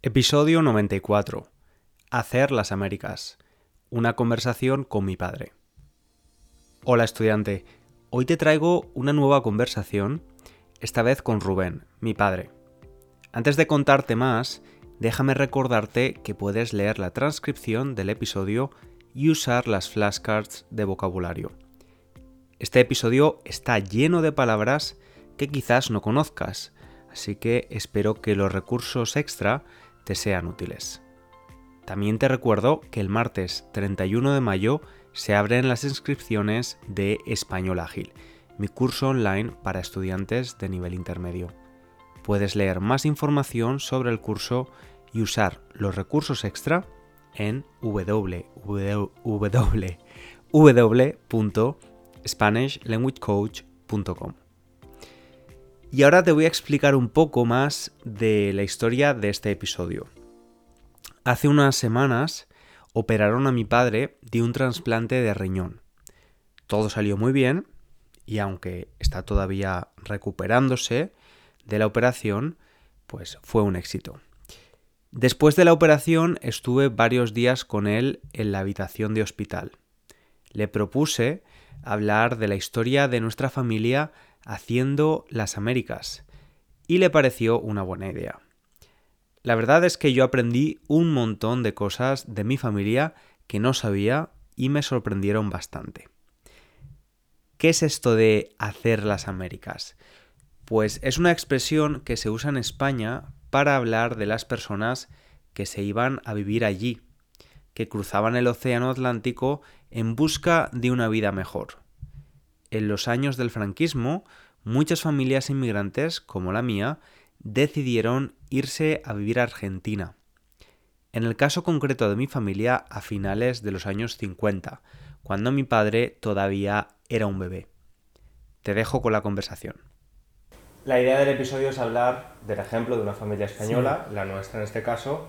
Episodio 94. Hacer las Américas. Una conversación con mi padre. Hola estudiante, hoy te traigo una nueva conversación, esta vez con Rubén, mi padre. Antes de contarte más, déjame recordarte que puedes leer la transcripción del episodio y usar las flashcards de vocabulario. Este episodio está lleno de palabras que quizás no conozcas, así que espero que los recursos extra te sean útiles. También te recuerdo que el martes 31 de mayo se abren las inscripciones de Español Ágil, mi curso online para estudiantes de nivel intermedio. Puedes leer más información sobre el curso y usar los recursos extra en www.spanishlanguagecoach.com. Y ahora te voy a explicar un poco más de la historia de este episodio. Hace unas semanas operaron a mi padre de un trasplante de riñón. Todo salió muy bien y aunque está todavía recuperándose de la operación, pues fue un éxito. Después de la operación estuve varios días con él en la habitación de hospital. Le propuse hablar de la historia de nuestra familia haciendo las Américas y le pareció una buena idea. La verdad es que yo aprendí un montón de cosas de mi familia que no sabía y me sorprendieron bastante. ¿Qué es esto de hacer las Américas? Pues es una expresión que se usa en España para hablar de las personas que se iban a vivir allí, que cruzaban el Océano Atlántico en busca de una vida mejor en los años del franquismo, muchas familias inmigrantes, como la mía, decidieron irse a vivir a Argentina. En el caso concreto de mi familia, a finales de los años 50, cuando mi padre todavía era un bebé. Te dejo con la conversación. La idea del episodio es hablar del ejemplo de una familia española, la nuestra en este caso,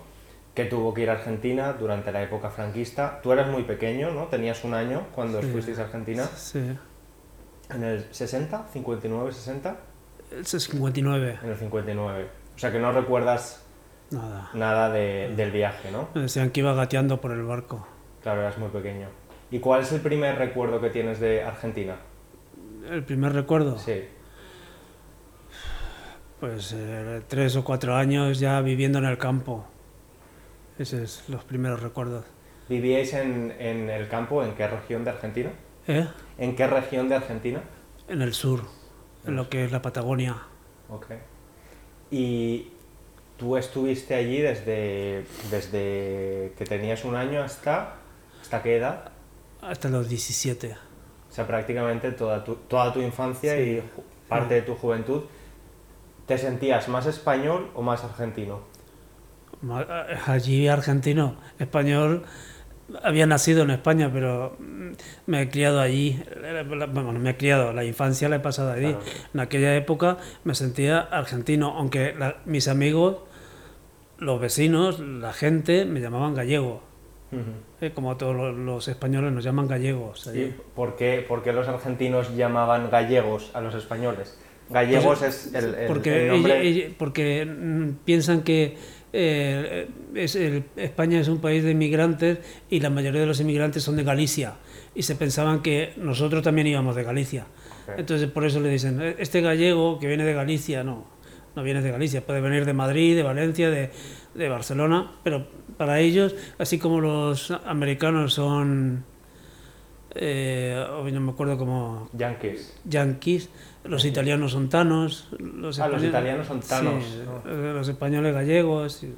que tuvo que ir a Argentina durante la época franquista. Tú eras muy pequeño, ¿no? Tenías un año cuando fuisteis a Argentina. Sí. ¿En el 60? ¿59, 60? El 59. En el 59. O sea que no recuerdas Nada. nada de- del viaje, ¿no? Me decían que iba gateando por el barco. Claro, eras muy pequeño. ¿Y cuál es el primer recuerdo que tienes de Argentina? El primer recuerdo, Sí. pues eh, tres o cuatro años ya viviendo en el campo. Esos son los primeros recuerdos. ¿Vivíais en, en el campo? ¿En qué región de Argentina? ¿Eh? ¿En qué región de Argentina? En el sur, en lo que es la Patagonia. Ok. ¿Y tú estuviste allí desde, desde que tenías un año hasta... ¿Hasta qué edad? Hasta los 17. O sea, prácticamente toda tu, toda tu infancia Sí. y parte de tu juventud. ¿Te sentías más español o más argentino? Ma- Allí argentino, español, había nacido en España, pero mm, me he criado allí. Eh, Bueno, no me he criado, la infancia la he pasado allí. Claro. En aquella época me sentía argentino, aunque la- mis amigos, los vecinos, la gente me llamaban gallego. Ujú. eh, como todos los, los españoles nos llaman gallegos. allí. ¿Y por qué, por qué los argentinos llamaban gallegos a los españoles? Gallegos es el, el- Pues, porque, el nombre... ella- ella- porque mm, piensan que eh, es el- España es un país de inmigrantes y la mayoría de los inmigrantes son de Galicia. Y se pensaban que nosotros también íbamos de Galicia. Entonces por eso le dicen, "Eh, este gallego que viene de Galicia, no, no viene de Galicia, puede venir de Madrid, de Valencia, de, de Barcelona, pero para ellos, así como los americanos son, eh, hoy no me acuerdo cómo, Yankees. yanquis, los italianos son tanos, los, Ah, los españoles- italianos son tanos, sí, ¿no? eh, los españoles gallegos. y-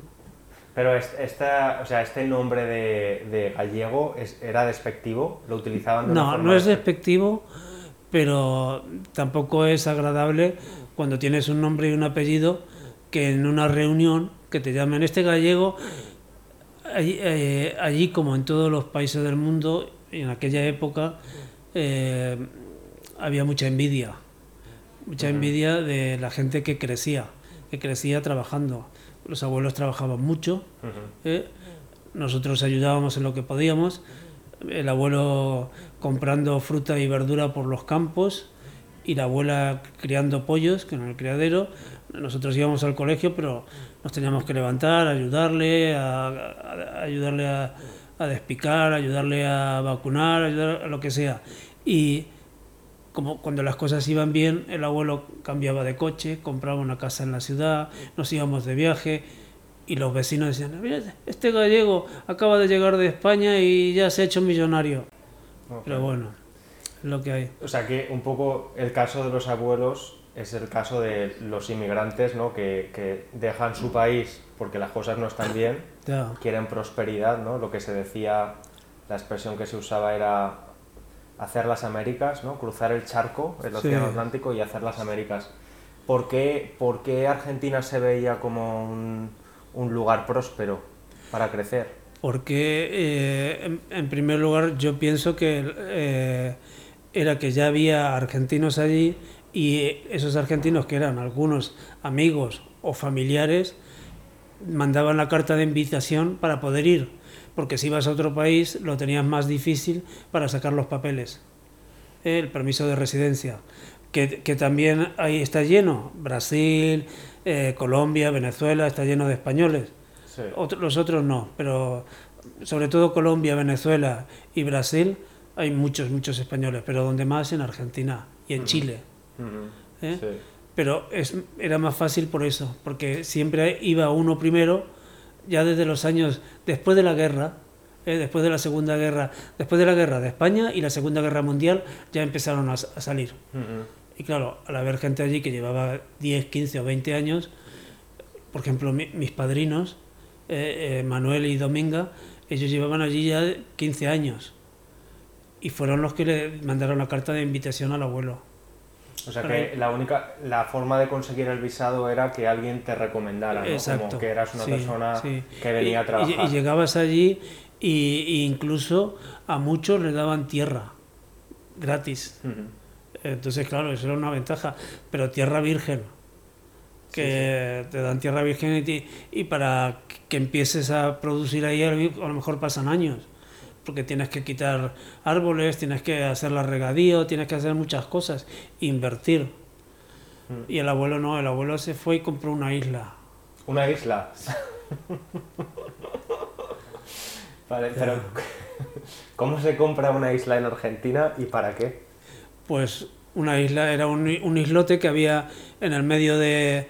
Pero es- esta, o sea, este nombre de, de gallego es- era despectivo, lo utilizaban de No, no es despe- despectivo, pero tampoco es agradable cuando tienes un nombre y un apellido que en una reunión que te llamen este gallego, allí, eh, allí como en todos los países del mundo, en aquella época eh, había mucha envidia, mucha envidia de la gente que crecía, que crecía trabajando. Los abuelos trabajaban mucho. ¿eh? Nosotros ayudábamos en lo que podíamos. El abuelo comprando fruta y verdura por los campos y la abuela criando pollos, que en el criadero. Nosotros íbamos al colegio, pero nos teníamos que levantar, ayudarle, a, ayudarle a, a, despicar, ayudarle a vacunar, ayudar a lo que sea. Y como cuando las cosas iban bien, el abuelo cambiaba de coche, compraba una casa en la ciudad, nos íbamos de viaje y los vecinos decían, este gallego acaba de llegar de España y ya se ha hecho millonario. Pero bueno, es lo que hay. O sea que un poco el caso de los abuelos es el caso de los inmigrantes ¿no? que, que dejan su país porque las cosas no están bien, quieren prosperidad, ¿no? lo que se decía, la expresión que se usaba era hacer las Américas, ¿no? cruzar el charco, el Océano Atlántico y hacer las Américas. ¿Por qué, ¿Por qué, Argentina se veía como un, un lugar próspero para crecer? Porque, eh, en, primer lugar, yo pienso que eh, era que ya había argentinos allí y esos argentinos que eran algunos amigos o familiares mandaban la carta de invitación para poder ir, porque si ibas a otro país lo tenías más difícil para sacar los papeles, el permiso de residencia, que, también ahí está lleno, Brasil, eh, Colombia, Venezuela, está lleno de españoles, los otros no, pero sobre todo Colombia, Venezuela y Brasil hay muchos, muchos españoles, pero donde más en Argentina y en Chile. ¿Eh? Pero es, era más fácil por eso, porque siempre iba uno primero, ya desde los años después de la guerra, ¿eh? después de la Segunda Guerra, después de la guerra de España y la Segunda Guerra Mundial, ya empezaron a, salir. Y claro, al haber gente allí que llevaba 10, 15 o 20 años, por ejemplo, mis padrinos, eh, Manuel y Dominga, ellos llevaban allí ya 15 años. Y fueron los que le mandaron la carta de invitación al abuelo. O sea que la única, la forma de conseguir el visado era que alguien te recomendara, ¿no? Como que eras una persona que venía a trabajar. Y, llegabas allí y, incluso a muchos les daban tierra gratis. Entonces, claro, eso era una ventaja. Pero tierra virgen, que te dan tierra virgen y, y, para que empieces a producir ahí a lo mejor pasan años porque tienes que quitar árboles, tienes que hacer la regadío, tienes que hacer muchas cosas, invertir. Mm. Y el abuelo no, el abuelo se fue y compró una isla. ¿Una isla? vale, pero ¿cómo se compra una isla en Argentina y para qué? Pues una isla era un, un islote que había en el medio de,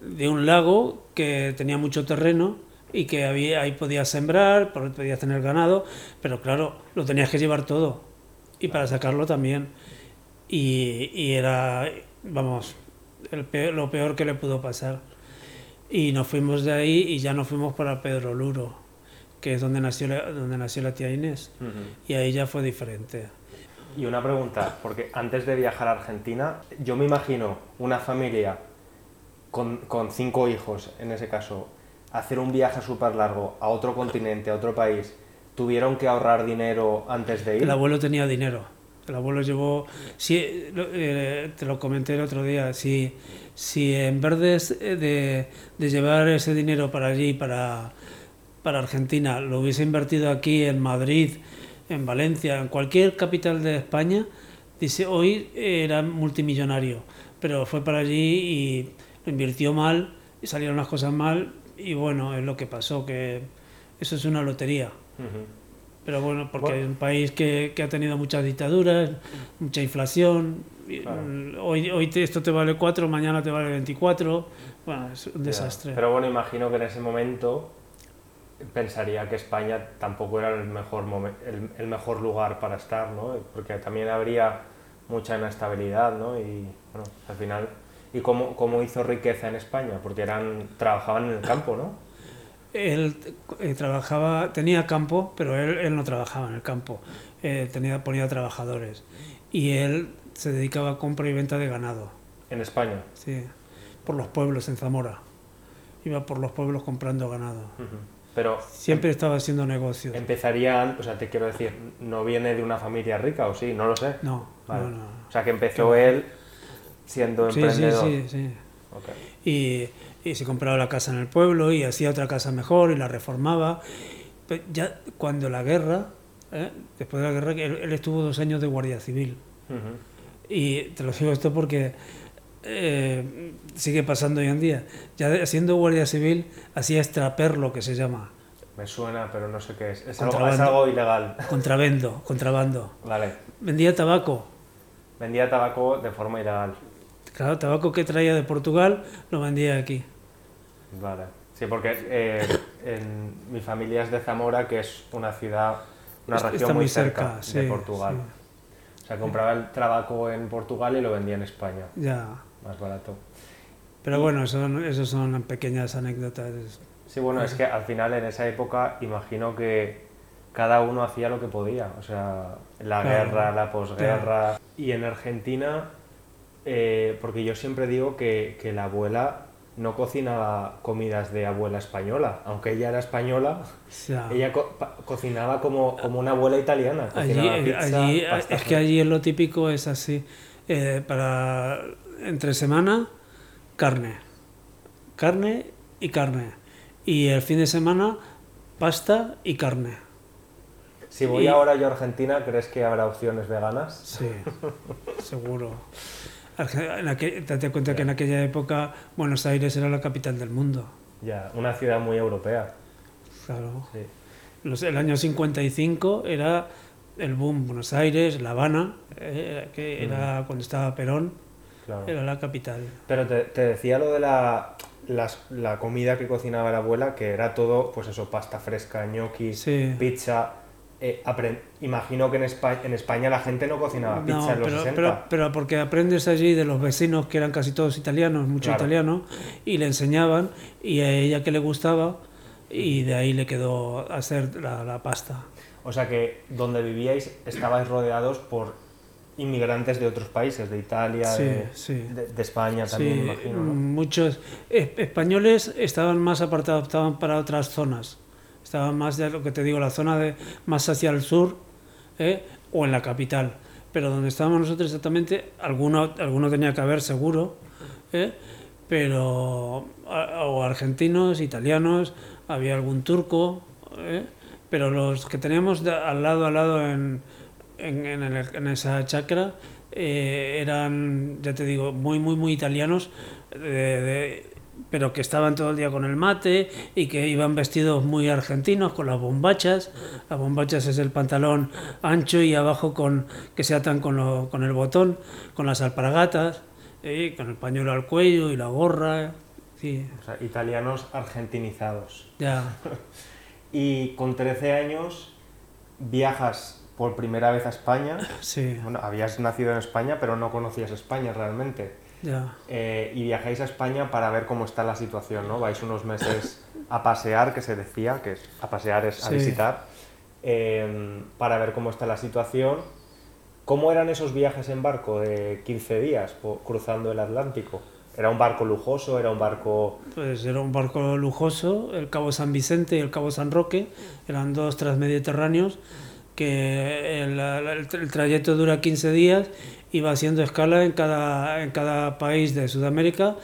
de un lago que tenía mucho terreno y que había, ahí podías sembrar, podías tener ganado, pero claro, lo tenías que llevar todo y para sacarlo también. Y, y era, vamos, el lo peor que le pudo pasar. Y nos fuimos de ahí y ya nos fuimos para Pedro Luro, que es donde nació la, donde nació la tía Inés. Y ahí ya fue diferente. Y una pregunta, porque antes de viajar a Argentina, yo me imagino una familia con, con cinco hijos, en ese caso, hacer un viaje súper largo a otro continente, a otro país, tuvieron que ahorrar dinero antes de ir? El abuelo tenía dinero. El abuelo llevó, si, eh, te lo comenté el otro día, si, si en vez de, de, llevar ese dinero para allí, para, para Argentina, lo hubiese invertido aquí en Madrid, en Valencia, en cualquier capital de España, dice, hoy era multimillonario, pero fue para allí y lo invirtió mal y salieron las cosas mal y bueno, es lo que pasó, que eso es una lotería. Pero bueno, porque es un país que, que, ha tenido muchas dictaduras, mucha inflación. Hoy, hoy esto te vale 4, mañana te vale 24. Bueno, es un desastre. Pero bueno, imagino que en ese momento pensaría que España tampoco era el mejor, el, el, mejor lugar para estar, ¿no? Porque también habría mucha inestabilidad, ¿no? Y bueno, al final ¿Y cómo, cómo, hizo riqueza en España? Porque eran, trabajaban en el campo, ¿no? Él eh, trabajaba, tenía campo, pero él, él, no trabajaba en el campo. Eh, tenía, ponía trabajadores. Y él se dedicaba a compra y venta de ganado. ¿En España? Sí, por los pueblos, en Zamora. Iba por los pueblos comprando ganado. Pero siempre estaba haciendo negocios. Empezaría, o sea, te quiero decir, ¿no viene de una familia rica o sí? No lo sé. No, no, no. O sea, que empezó él siendo emprendedor. Sí, sí, sí. Y, y, se compraba la casa en el pueblo y hacía otra casa mejor y la reformaba. ya cuando la guerra, ¿eh? después de la guerra, él, estuvo dos años de guardia civil. Y te lo digo esto porque eh, sigue pasando hoy en día. Ya siendo guardia civil, hacía extraperlo, que se llama. Me suena, pero no sé qué es. Es algo, es algo ilegal. Contrabando, contrabando. Vale. Vendía tabaco. Vendía tabaco de forma ilegal. Claro, tabaco que traía de Portugal lo vendía aquí. Vale. Sí, porque eh, en, mi familia es de Zamora, que es una ciudad, una región muy, cerca, de Portugal. O sea, compraba el tabaco en Portugal y lo vendía en España. Ya. Más barato. Pero bueno, son, eso son pequeñas anécdotas. Sí, bueno, es que al final en esa época imagino que cada uno hacía lo que podía. O sea, la guerra, la posguerra. Y en Argentina, eh, porque yo siempre digo que, que la abuela no cocinaba comidas de abuela española, aunque ella era española, ella cocinaba como, como, una abuela italiana. Allí, allí es que allí lo típico es así, eh, para entre semana carne, carne y carne, y el fin de semana pasta y carne. Si voy ahora yo a Argentina, ¿crees que habrá opciones veganas? Sí, seguro. En date cuenta que en aquella época Buenos Aires era la capital del mundo. Ya, una ciudad muy europea. Claro. Sí. el año 55 era el boom Buenos Aires, La Habana, eh, que era mm. cuando estaba Perón, era la capital. Pero te, te decía lo de la, la, comida que cocinaba la abuela, que era todo, pues eso, pasta fresca, ñoquis, pizza eh, imagino que en España, en España, la gente no cocinaba pizza en los pero, 60. Pero, porque aprendes allí de los vecinos que eran casi todos italianos, mucho italianos, y le enseñaban y a ella que le gustaba y de ahí le quedó hacer la, pasta. O sea que donde vivíais estabais rodeados por inmigrantes de otros países, de Italia, de, España también, imagino. Muchos españoles estaban más apartados, estaban para otras zonas estaba más de lo que te digo, la zona de más hacia el sur ¿eh? o en la capital. Pero donde estábamos nosotros exactamente, alguno, alguno tenía que haber seguro, ¿eh? pero o argentinos, italianos, había algún turco, ¿eh? pero los que teníamos al lado al lado en, en, en, esa chacra eran, ya te digo, muy, muy, muy italianos, de, pero que estaban todo el día con el mate y que iban vestidos muy argentinos con las bombachas. Las bombachas es el pantalón ancho y abajo con que se atan con, con el botón, con las alpargatas, con el pañuelo al cuello y la gorra. Sí. O sea, italianos argentinizados. Ya. y con 13 años viajas por primera vez a España. Sí. Bueno, habías nacido en España, pero no conocías España realmente. Eh, y viajáis a España para ver cómo está la situación, ¿no? Vais unos meses a pasear, que se decía, que es, a pasear es a visitar, em, para ver cómo está la situación. ¿Cómo eran esos viajes en barco de 15 días cruzando el Atlántico? ¿Era un barco lujoso? ¿Era un barco...? Pues era un barco lujoso, el Cabo San Vicente y el Cabo San Roque, eran dos transmediterráneos, que el, el trayecto dura 15 días iba haciendo escala en cada, en cada país de Sudamérica,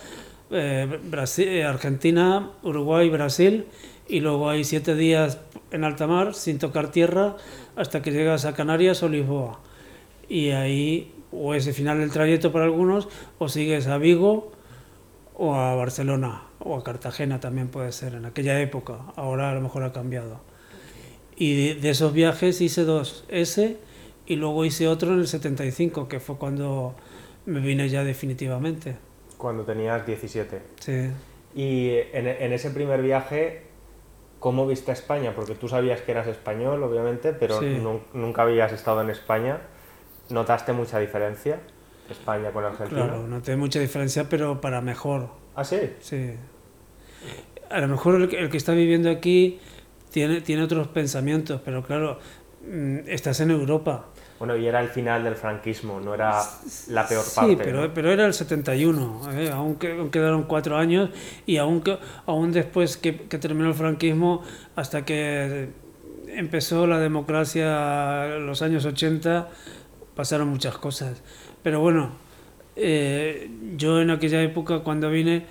eh, Brasil, eh, Argentina, Uruguay, Brasil, y luego hay siete días en alta mar sin tocar tierra hasta que llegas a Canarias o Lisboa. Y ahí o es el final del trayecto para algunos, o sigues a Vigo o a Barcelona o a Cartagena también puede ser en aquella época, ahora a lo mejor ha cambiado. Y de, de esos viajes hice dos, ese y luego hice otro en el 75, que fue cuando me vine ya definitivamente. Cuando tenías 17. Sí. Y en, en ese primer viaje, ¿cómo viste a España? Porque tú sabías que eras español, obviamente, pero nunca habías estado en España. ¿Notaste mucha diferencia? España con Argentina. Claro, noté mucha diferencia, pero para mejor. ¿Ah, sí? Sí. A lo mejor el, el que está viviendo aquí tiene, tiene otros pensamientos, pero claro, estás en Europa. Bueno, y era el final del franquismo, no era la peor parte. Sí, pero, pero era el 71, ¿eh? aún, quedaron cuatro años y aún, aún después que, terminó el franquismo, hasta que empezó la democracia en los años 80, pasaron muchas cosas. Pero bueno, eh, yo en aquella época cuando vine,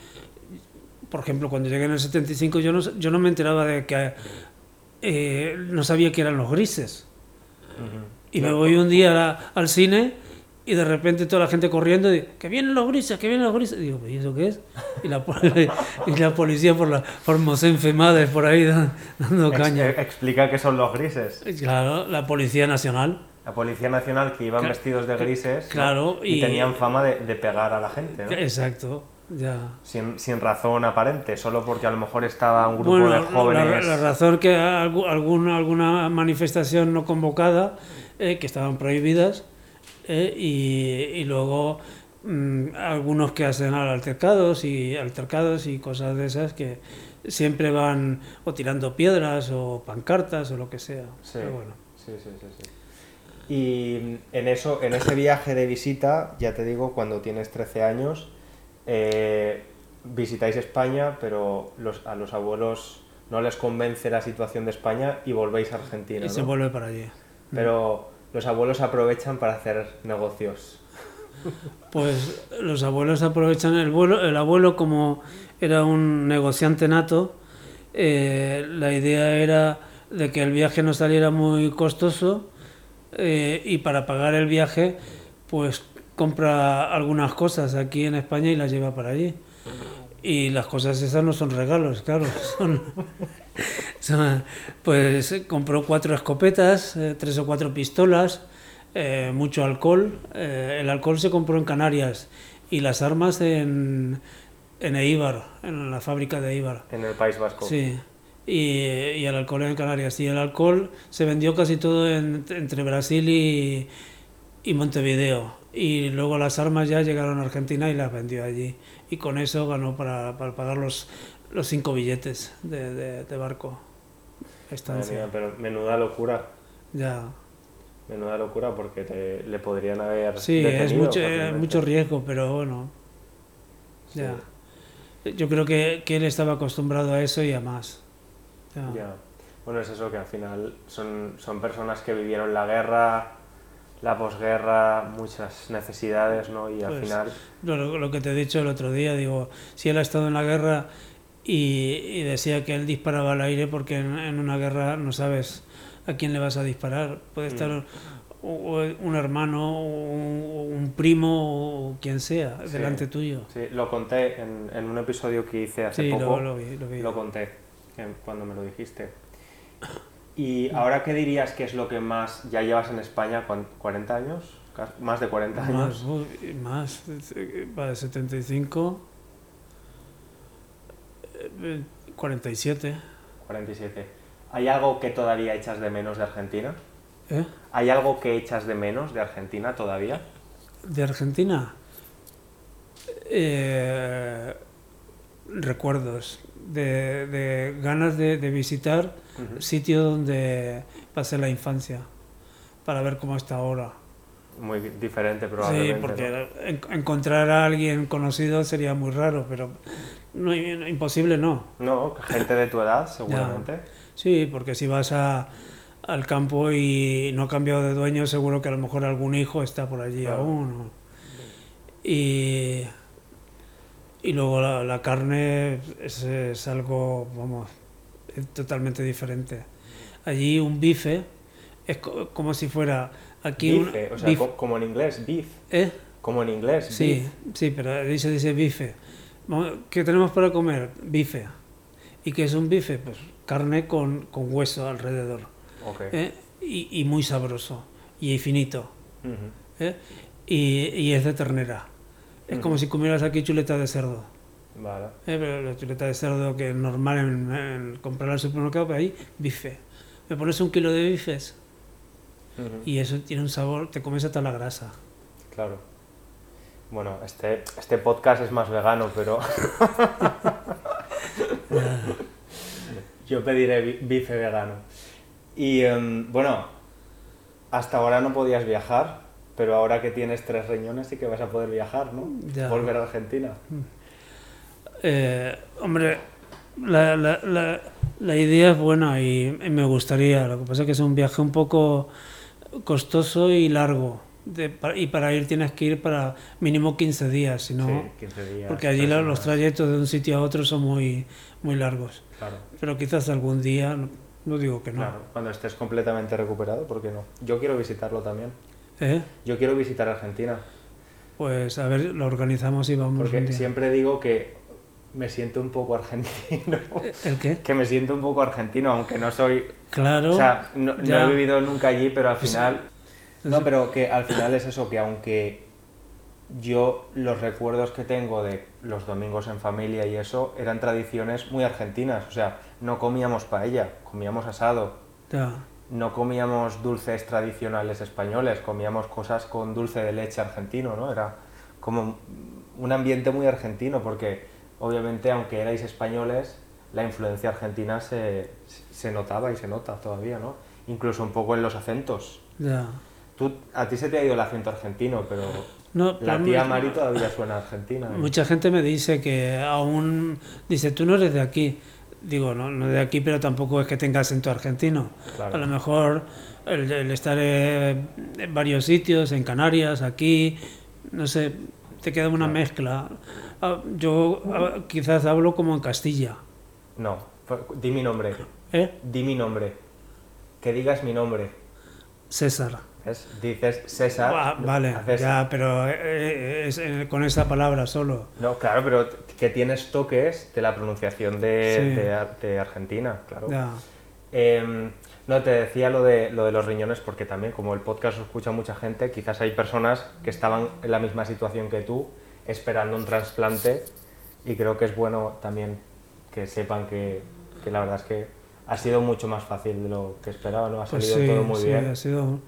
por ejemplo, cuando llegué en el 75, yo no, yo no me enteraba de que... Eh, no sabía que eran los grises. Y me voy un día al cine y de repente toda la gente corriendo, y, que vienen los grises, que vienen los grises. digo, ¿y eso qué es? Y la, y la policía por la por Enfemades por ahí dando caña. explica qué son los grises. Claro, la Policía Nacional. La Policía Nacional que iban vestidos de grises claro, y, tenían fama de, de, pegar a la gente. ¿no? Exacto. Ya. Sin, sin, razón aparente, solo porque a lo mejor estaba un grupo de jóvenes. La, la, razón que alguna, alguna manifestación no convocada, eh, que estaban prohibidas, eh, y, y, luego mm, algunos que hacen altercados y altercados y cosas de esas que siempre van o tirando piedras o pancartas o lo que sea. Sí, bueno. sí, sí, sí, sí. Y en, eso, en ese viaje de visita, ya te digo, cuando tienes 13 años, eh, visitáis España, pero los, a los abuelos no les convence la situación de España y volvéis a Argentina. Y se vuelve para allí. Pero los abuelos aprovechan para hacer negocios. Pues los abuelos aprovechan el vuelo, el abuelo como era un negociante nato, eh, la idea era de que el viaje no saliera muy costoso eh, y para pagar el viaje pues compra algunas cosas aquí en España y las lleva para allí. Y las cosas esas no son regalos, claro. Son, pues compró cuatro escopetas, eh, tres o cuatro pistolas, eh, mucho alcohol. Eh, el alcohol se compró en Canarias y las armas en, en Eibar, en la fábrica de Eibar. En el País Vasco. Sí. Y, y el alcohol en Canarias. Y el alcohol se vendió casi todo entre Brasil y, y Montevideo y luego las armas ya llegaron a Argentina y las vendió allí. Y con eso ganó para, para pagar los, los cinco billetes de, de, barco. Estancia. pero menuda locura. Ya. Menuda locura porque te, le podrían haber. Sí, es mucho, mucho riesgo, pero bueno. Ya. Yo creo que, que, él estaba acostumbrado a eso y a más. Ya. ya. Bueno, es eso que al final son, son personas que vivieron la guerra, la posguerra, muchas necesidades, ¿no? Y al pues, final... Lo, que te he dicho el otro día, digo, si él ha estado en la guerra y, decía que él disparaba al aire porque en, una guerra no sabes a quién le vas a disparar. Puede mm. estar un hermano, un, un primo o quien sea delante tuyo. Sí, lo conté en, en, un episodio que hice hace poco. Lo, lo, vi, lo conté cuando me lo dijiste. ¿Y ahora qué dirías que es lo que más ya llevas en España? ¿40 años? ¿Más de 40 años? Más, más de 75. 47. 47. ¿Hay algo que todavía echas de menos de Argentina? ¿Eh? ¿Hay algo que echas de menos de Argentina todavía? ¿De Argentina? Eh, recuerdos de, de ganas de, de visitar sitio donde pasé la infancia para ver cómo está ahora. Muy diferente probablemente. Sí, porque encontrar a alguien conocido sería muy raro, pero no, imposible no. No, gente de tu edad seguramente. Sí, porque si vas a, al campo y no ha cambiado de dueño, seguro que a lo mejor algún hijo está por allí aún. Y y luego la, carne es, es, algo, vamos, es totalmente diferente. Allí un bife es como si fuera aquí bife, o sea, como en inglés, beef. ¿Eh? Como en inglés. Sí, sí, pero dice dice bife. ¿Qué tenemos para comer? Bife. ¿Y qué es un bife? Pues carne con, con hueso alrededor. Okay. ¿Eh? Y, y, muy sabroso. Y finito. ¿Eh? y, y es de ternera. Es como si comieras aquí chuleta de cerdo. Vale. Eh, pero la chuleta de cerdo que es normal en, comprar al supermercado, pero ahí, bife. Me pones un kilo de bifes y eso tiene un sabor, te comes hasta la grasa. Claro. Bueno, este, este podcast es más vegano, pero... Yo pediré bife vegano. Y em, bueno, hasta ahora no podías viajar, pero ahora que tienes tres riñones sí que vas a poder viajar, ¿no? Volver a Argentina. Mm. Eh, hombre, la, la, la, idea es buena y, me gustaría. Lo que pasa es que es un viaje un poco costoso y largo. y para ir tienes que ir para mínimo 15 días, si no, porque allí los trayectos de un sitio a otro son muy, muy largos. Claro. Pero quizás algún día, no, digo que no. Claro, cuando estés completamente recuperado, ¿por qué no? Yo quiero visitarlo también. ¿Eh? Yo quiero visitar Argentina. Pues a ver, lo organizamos y vamos. Porque siempre digo que me siento un poco argentino. ¿El qué? Que me siento un poco argentino, aunque no soy... Claro. O sea, no, he vivido nunca allí, pero al pues final... No, pero que al final es eso, que aunque yo los recuerdos que tengo de los domingos en familia y eso eran tradiciones muy argentinas. O sea, no comíamos paella, comíamos asado. No comíamos dulces tradicionales españoles, comíamos cosas con dulce de leche argentino, ¿no? Era como un ambiente muy argentino, porque obviamente, aunque erais españoles, la influencia argentina se, se notaba y se nota todavía, ¿no? Incluso un poco en los acentos. Ya. Tú, a ti se te ha ido el acento argentino, pero la tía Mari todavía suena argentina. ¿eh? Mucha gente me dice que aún... Dice, tú no eres de aquí. Digo, no, no de aquí, pero tampoco es que tenga acento argentino. A lo mejor el, estar en varios sitios, en Canarias, aquí, no sé, te queda una mezcla. Ah, yo ah, quizás hablo como en Castilla. No, di mi nombre. ¿Eh? Di mi nombre. Que digas mi nombre. César. Dices César. Ah, vale, ya, pero eh, eh, es, eh, con esa palabra solo. No, claro, pero que tienes toques de la pronunciación de, de, Argentina, claro. Em, no, te decía lo de, lo de los riñones porque también, como el podcast lo escucha mucha gente, quizás hay personas que estaban en la misma situación que tú, esperando un trasplante, y creo que es bueno también que sepan que, que la verdad es que ha sido mucho más fácil de lo que esperaba, ¿no? Ha pues salido todo muy sí, bien. Ha sido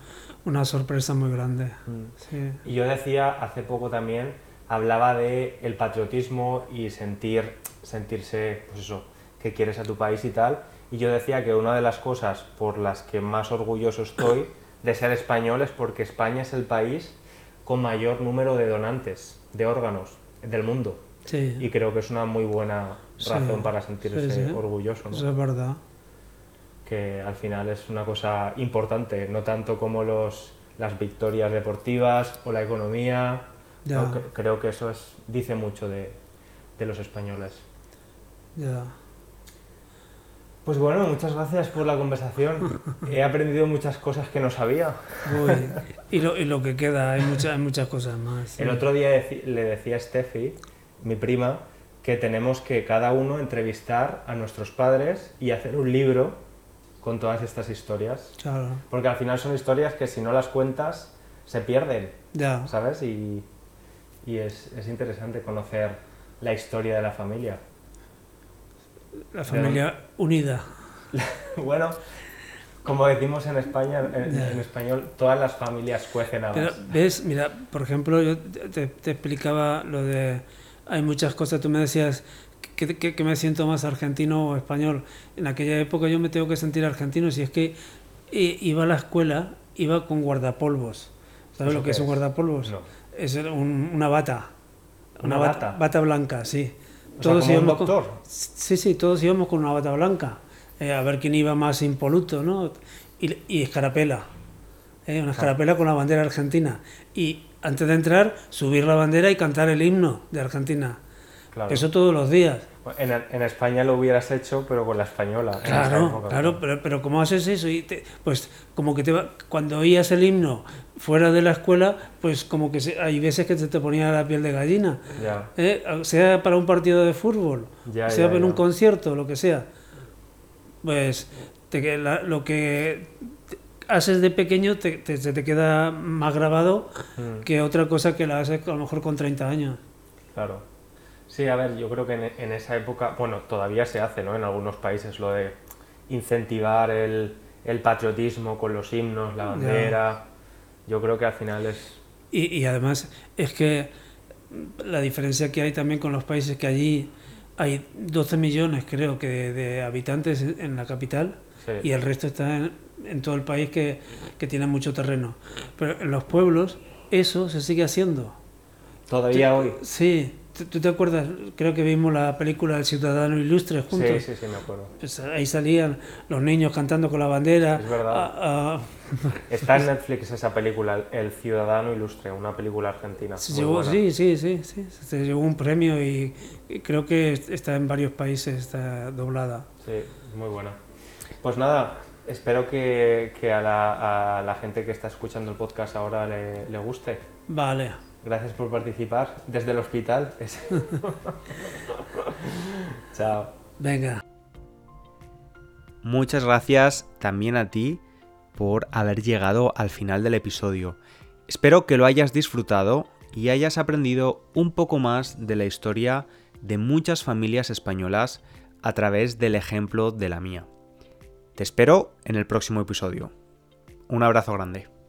una sorpresa muy grande. Mm. Y yo decía hace poco también, hablaba de el patriotismo y sentir, sentirse, pues eso, que quieres a tu país y tal. Y yo decía que una de las cosas por las que más orgulloso estoy de ser español es porque España es el país con mayor número de donantes de órganos del mundo. Y creo que es una muy buena razón para sentirse orgulloso. Eso es verdad que al final es una cosa importante, no tanto como los, las victorias deportivas o la economía. creo que eso es, dice mucho de, de los españoles. Ya. Pues bueno, muchas gracias por la conversación. He aprendido muchas cosas que no sabía. y, lo, y, lo, que queda, hay, muchas muchas cosas más. El otro día le decía a Steffi, mi prima, que tenemos que cada uno entrevistar a nuestros padres y hacer un libro con todas estas historias. Claro. Porque al final son historias que si no las cuentas se pierden. Ya. ¿Sabes? Y, y es, es, interesante conocer la historia de la familia. La familia unida. bueno, como decimos en España, en, español, todas las familias cuecen a Pero, ¿Ves? Mira, por ejemplo, yo te, te explicaba lo de... Hay muchas cosas, tú me decías que, me siento más argentino o español. En aquella época yo me tengo que sentir argentino si es que iba a la escuela, iba con guardapolvos. ¿Sabes lo que es, un guardapolvos? Es una bata. Una, bata? bata? blanca, sí. Todos íbamos un doctor? sí, sí, todos íbamos con una bata blanca. Eh, a ver quién iba más impoluto, ¿no? Y, y escarapela. Eh, una escarapela con la bandera argentina. Y antes de entrar, subir la bandera y cantar el himno de Argentina. Eso todos los días. En, en, España lo hubieras hecho, pero con la española. Claro, claro, pero, pero ¿cómo haces eso? Y pues como que te cuando oías el himno fuera de la escuela, pues como que hay veces que se te ponía la piel de gallina. ¿Eh? Sea para un partido de fútbol, sea en un concierto, lo que sea. Pues te, lo que haces de pequeño te, se te queda más grabado mm. que otra cosa que la haces a lo mejor con 30 años. Claro. Sí, a ver, yo creo que en, esa época, bueno, todavía se hace, ¿no? En algunos países lo de incentivar el, patriotismo con los himnos, la bandera. Yo creo que al final es... Y, además es que la diferencia que hay también con los países que allí hay 12 millones, creo que, de, habitantes en la capital y el resto está en, todo el país que, que tiene mucho terreno. Pero en los pueblos eso se sigue haciendo. Todavía hoy. Sí, ¿Tú te acuerdas? Creo que vimos la película El Ciudadano Ilustre juntos. Sí, sí, sí, me acuerdo. Pues ahí salían los niños cantando con la bandera. Es verdad. Ah, ah. Está en Netflix esa película, El Ciudadano Ilustre, una película argentina. sí, sí, sí, sí. Se llevó un premio y, creo que está en varios países, está doblada. Sí, muy buena. Pues nada, espero que, a, la, gente que está escuchando el podcast ahora le, le guste. Vale. Gracias por participar desde el hospital. Chao. Venga. Muchas gracias también a ti por haber llegado al final del episodio. Espero que lo hayas disfrutado y hayas aprendido un poco más de la historia de muchas familias españolas a través del ejemplo de la mía. Te espero en el próximo episodio. Un abrazo grande.